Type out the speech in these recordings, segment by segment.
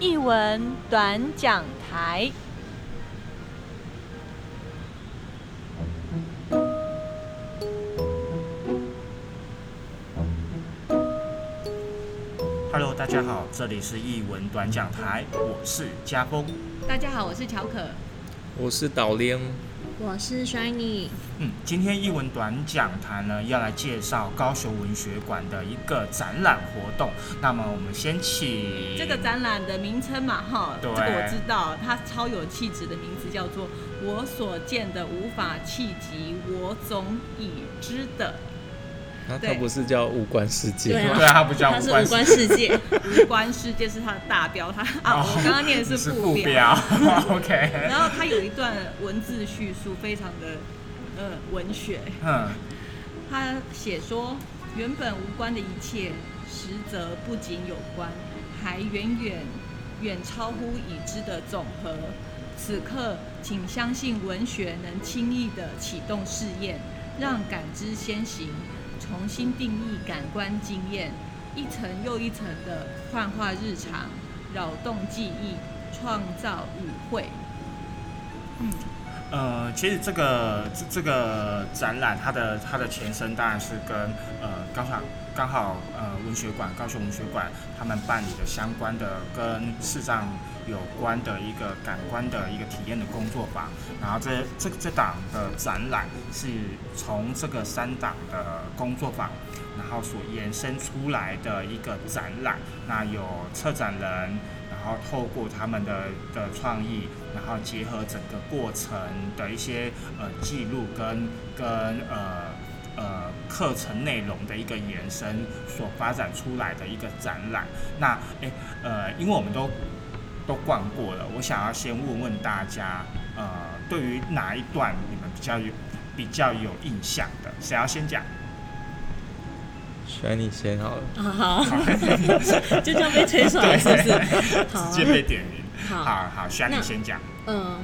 译文短讲台。Hello，大家好，这里是译文短讲台，我是家峰。大家好，我是乔可。我是导练，我是 Shiny，嗯，今天译文短讲坛呢，要来介绍高雄文学馆的一个展览活动。那么我们先请这个展览的名称嘛，哈，这个我知道，它超有气质的名字叫做《我所见的无法企及，我总已知的对那它不是叫五官世界对啊。吗？对啊，它不叫无关世界，无关世界》是他的大标，他 啊，我刚刚念的是是副副标，OK，然后他有一段文字叙述，非常的呃文学。嗯，他写说，原本无关的一切，实则不仅有关，还远远远超乎已知的总和。此刻，请相信文学能轻易的启动试验，让感知先行，重新定义感官经验，一层又一层的幻化日常，扰动记忆，创造语汇。嗯，呃，其实这个这这个展览，它的它的前身当然是跟呃刚好刚好呃文学馆高雄文学馆他们办理的相关的跟视障有关的一个感官的一个体验的工作坊。然后这这这档的展览是从这个三档的工作坊，然后所延伸出来的一个展览。那有策展人，然后透过他们的的创意，然后结合整个过程的一些呃记录跟跟呃呃课程内容的一个延伸所发展出来的一个展览。那诶呃，因为我们都都逛过了，我想要先问问大家，呃，对于哪一段你们比较有比较有印象的？谁要先讲？选你先好了。啊好，就这样被推出来是不是？好直接被点名。好，好好，选你先讲。嗯，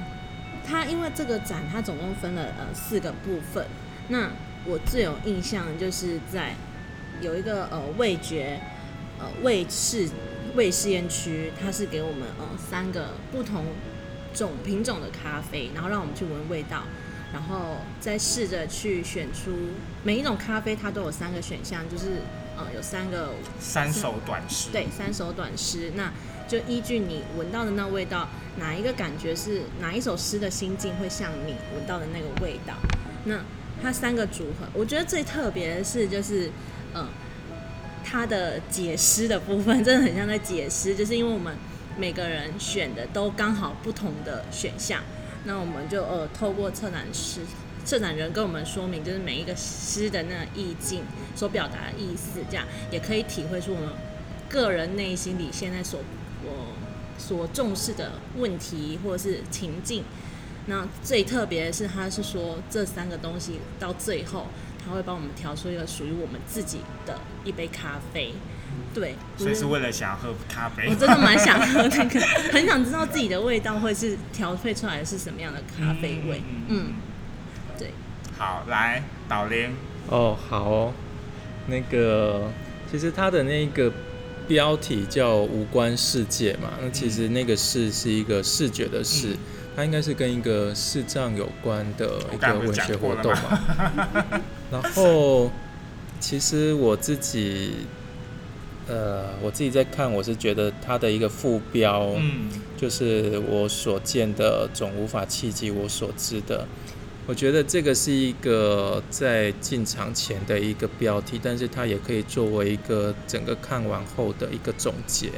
它因为这个展它总共分了呃四个部分，那我最有印象就是在有一个呃味觉呃味试味试验区，它是给我们呃三个不同种品种的咖啡，然后让我们去闻味道。然后再试着去选出每一种咖啡，它都有三个选项，就是呃有三个三首短诗。对，三首短诗，那就依据你闻到的那味道，哪一个感觉是哪一首诗的心境会像你闻到的那个味道？那它三个组合，我觉得最特别的是就是，呃，它的解诗的部分真的很像在解诗，就是因为我们每个人选的都刚好不同的选项，那我们就呃透过策展师。策展人跟我们说明，就是每一个诗的那意境所表达的意思，这样也可以体会出我们个人内心里现在所我所重视的问题或者是情境。那最特别的是，他是说这三个东西到最后，他会帮我们调出一个属于我们自己的一杯咖啡。对，所以是为了想要喝咖啡。我真的蛮想喝那个，很想知道自己的味道会是调配出来的是什么样的咖啡味。嗯，对。好，来导联。哦，好哦，那个其实它的那个标题叫“无关世界”嘛，那其实那个“视”是一个视觉的“视”，嗯它应该是跟一个视障有关的一个文学活动嘛。然后其实我自己，呃，我自己在看，我是觉得它的一个副标，嗯就是我所见的总无法企及我所知的。我觉得这个是一个在进场前的一个标题，但是它也可以作为一个整个看完后的一个总结。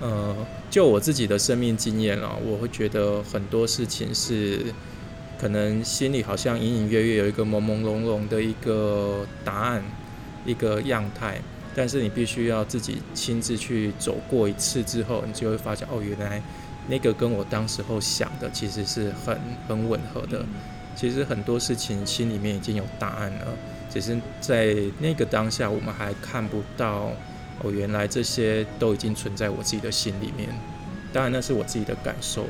呃，就我自己的生命经验啊，我会觉得很多事情是可能心里好像隐隐约约有一个朦朦胧胧的一个答案，一个样态，但是你必须要自己亲自去走过一次之后，你就会发现哦，原来那个跟我当时候想的其实是很很吻合的。其实很多事情心里面已经有答案了，只是在那个当下我们还看不到哦，原来这些都已经存在我自己的心里面。当然那是我自己的感受，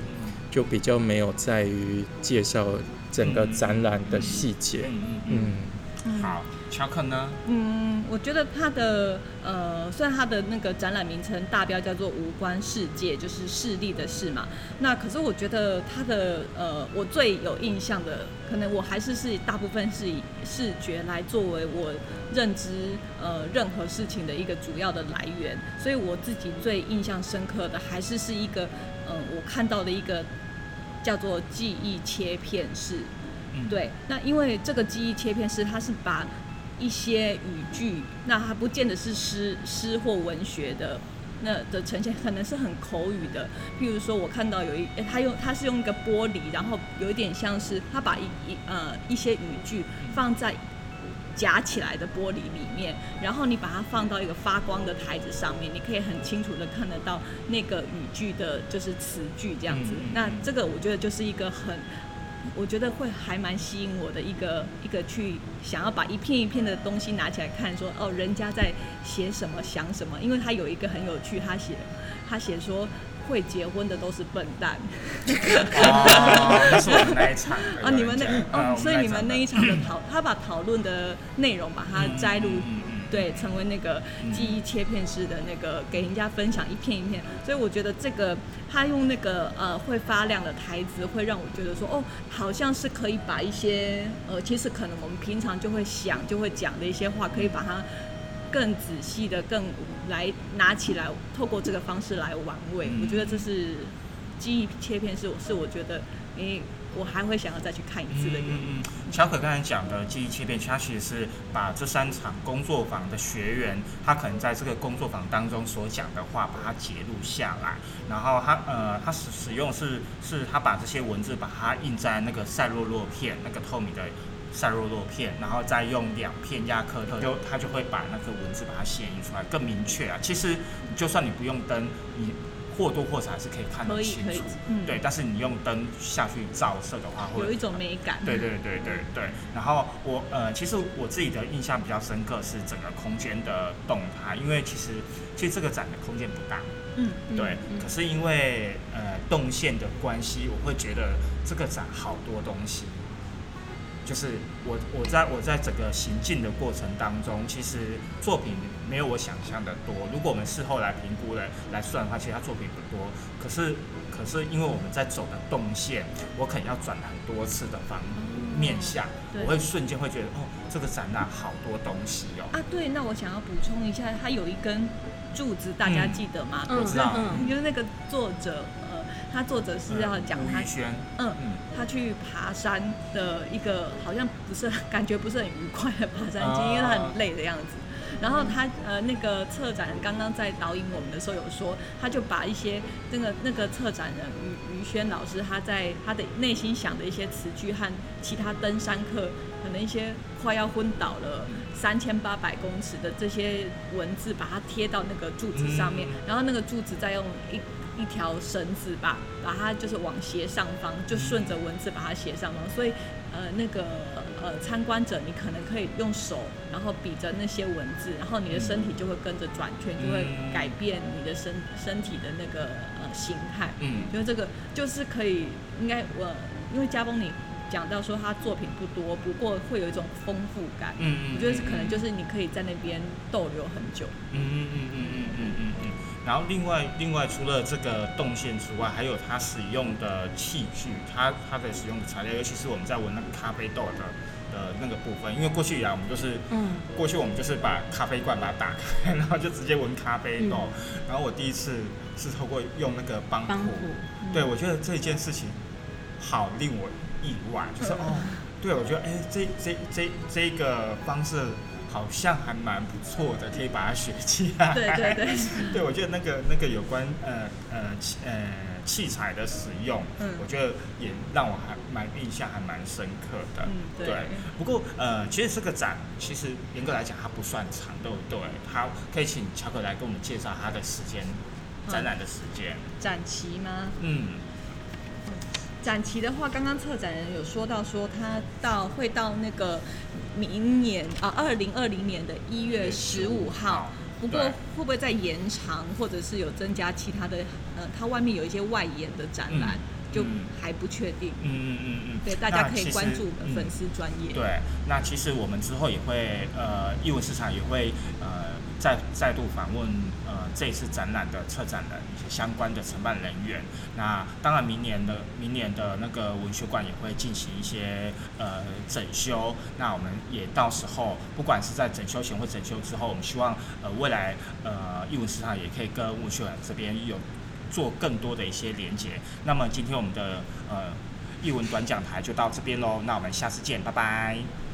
就比较没有在于介绍整个展览的细节。嗯好，乔克呢？嗯，我觉得他的呃，虽然他的那个展览名称大标叫做“无关世界”，就是视力的事嘛。那可是我觉得他的呃，我最有印象的，可能我还是是大部分是以视觉来作为我认知呃任何事情的一个主要的来源。所以我自己最印象深刻的，还是是一个嗯，我看到的一个叫做记忆切片式。嗯，对，那因为这个记忆切片是，它是把一些语句，那它不见得是诗诗或文学的，那的呈现可能是很口语的。譬如说，我看到有一，诶他用他是用一个玻璃，然后有一点像是他把一一呃一些语句放在夹起来的玻璃里面，然后你把它放到一个发光的台子上面，你可以很清楚的看得到那个语句的就是词句这样子。嗯那这个我觉得就是一个很。我觉得会还蛮吸引我的一个一个去想要把一片一片的东西拿起来看说哦，人家在写什么想什么，因为他有一个很有趣，他写他写说会结婚的都是笨蛋。哦，那是我们那一场 的。啊，你们那所以你们那一场场的讨，他把讨论的内容把它摘录对，成为那个记忆切片式的那个给人家分享一片一片，所以我觉得这个他用那个呃会发亮的台词，会让我觉得说哦，好像是可以把一些呃其实可能我们平常就会想就会讲的一些话，可以把它更仔细的更来拿起来，透过这个方式来玩味。嗯。我觉得这是记忆切片是是我觉得诶、我还会想要再去看一次的。嗯嗯，乔可刚才讲的记忆切片，它其实是把这三场工作坊的学员，他可能在这个工作坊当中所讲的话，把它截录下来，然后他呃，他使使用是是他把这些文字把它印在那个赛洛洛片，那个透明的。赛洛洛片，然后再用两片亚克特，就他就会把那个文字把它显映出来，更明确啊。其实就算你不用灯，你或多或少还是可以看得清楚。嗯对，但是你用灯下去照射的话，会有一种美感。对对对对对，然后我呃，其实我自己的印象比较深刻是整个空间的动态，因为其实其实这个展的空间不大，嗯，对，嗯可是因为呃动线的关系，我会觉得这个展好多东西。就是我我在我在整个行进的过程当中，其实作品没有我想象的多。如果我们事后来评估了来算的话，其实它作品不多。可是可是因为我们在走的动线，我可能要转很多次的方面向，对我会瞬间会觉得哦，这个展览好多东西哦。啊，对，那我想要补充一下，它有一根柱子，大家嗯记得吗？我知道嗯就是那个作者，呃，他作者是要讲他嗯，他去爬山的一个好像不是感觉不是很愉快的爬山经，历因为他很累的样子。然后他呃那个策展人刚刚在导引我们的时候有说，他就把一些那个那个策展人于于轩老师他在他的内心想的一些词句和其他登山客可能一些快要昏倒了三千八百公尺的这些文字，把它贴到那个柱子上面，然后那个柱子再用一一条绳子把把它就是往斜上方，就顺着文字把它斜上方，所以呃那个呃参观者你可能可以用手，然后比着那些文字，然后你的身体就会跟着转圈，就会嗯。改变你的身身体的那个呃形态。嗯。就是这个就是可以，应该我因为加崩你讲到说他作品不多，不过会有一种丰富感。嗯嗯我觉得是可能就是你可以在那边逗留很久。嗯嗯嗯嗯嗯嗯嗯嗯。然后另外另外除了这个动线之外，还有他使用的器具，他他的使用的材料，尤其是我们在闻那个咖啡豆的的那个部分，因为过去以来我们就是嗯过去我们就是把咖啡罐把它打开，然后就直接闻咖啡豆。嗯然后我第一次是透过用那个邦帮虎谱，对我觉得这件事情好令我意外，就是嗯哦，对我觉得哎，这这这这个方式好像还蛮不错的，可以把它学起来。对对对，对，我觉得那个那个有关呃呃器呃器材的使用，嗯我觉得也让我还蛮印象还蛮深刻的。嗯对不过呃，其实这个展其实严格来讲它不算长，对不对？它可以请乔可来跟我们介绍它的时间，展览的时间。展期吗？嗯展期的话，刚刚策展人有说到说他到会到那个明年啊，二零二零年的一月十五号。不过对会不会再延长，或者是有增加其他的？呃，它外面有一些外延的展览，嗯就嗯还不确定。嗯嗯嗯嗯，对，大家可以关注我们嗯粉丝专业。对，那其实我们之后也会呃，艺文市场也会呃再再度访问呃这次展览的策展人以及相关的承办人员。那当然，明年的明年的那个文学馆也会进行一些呃整修。那我们也到时候不管是在整修前或整修之后，我们希望呃未来呃艺文市场也可以跟文学馆这边有做更多的一些连接。那么今天我们的呃艺文短讲台就到这边喽，那我们下次见，拜拜。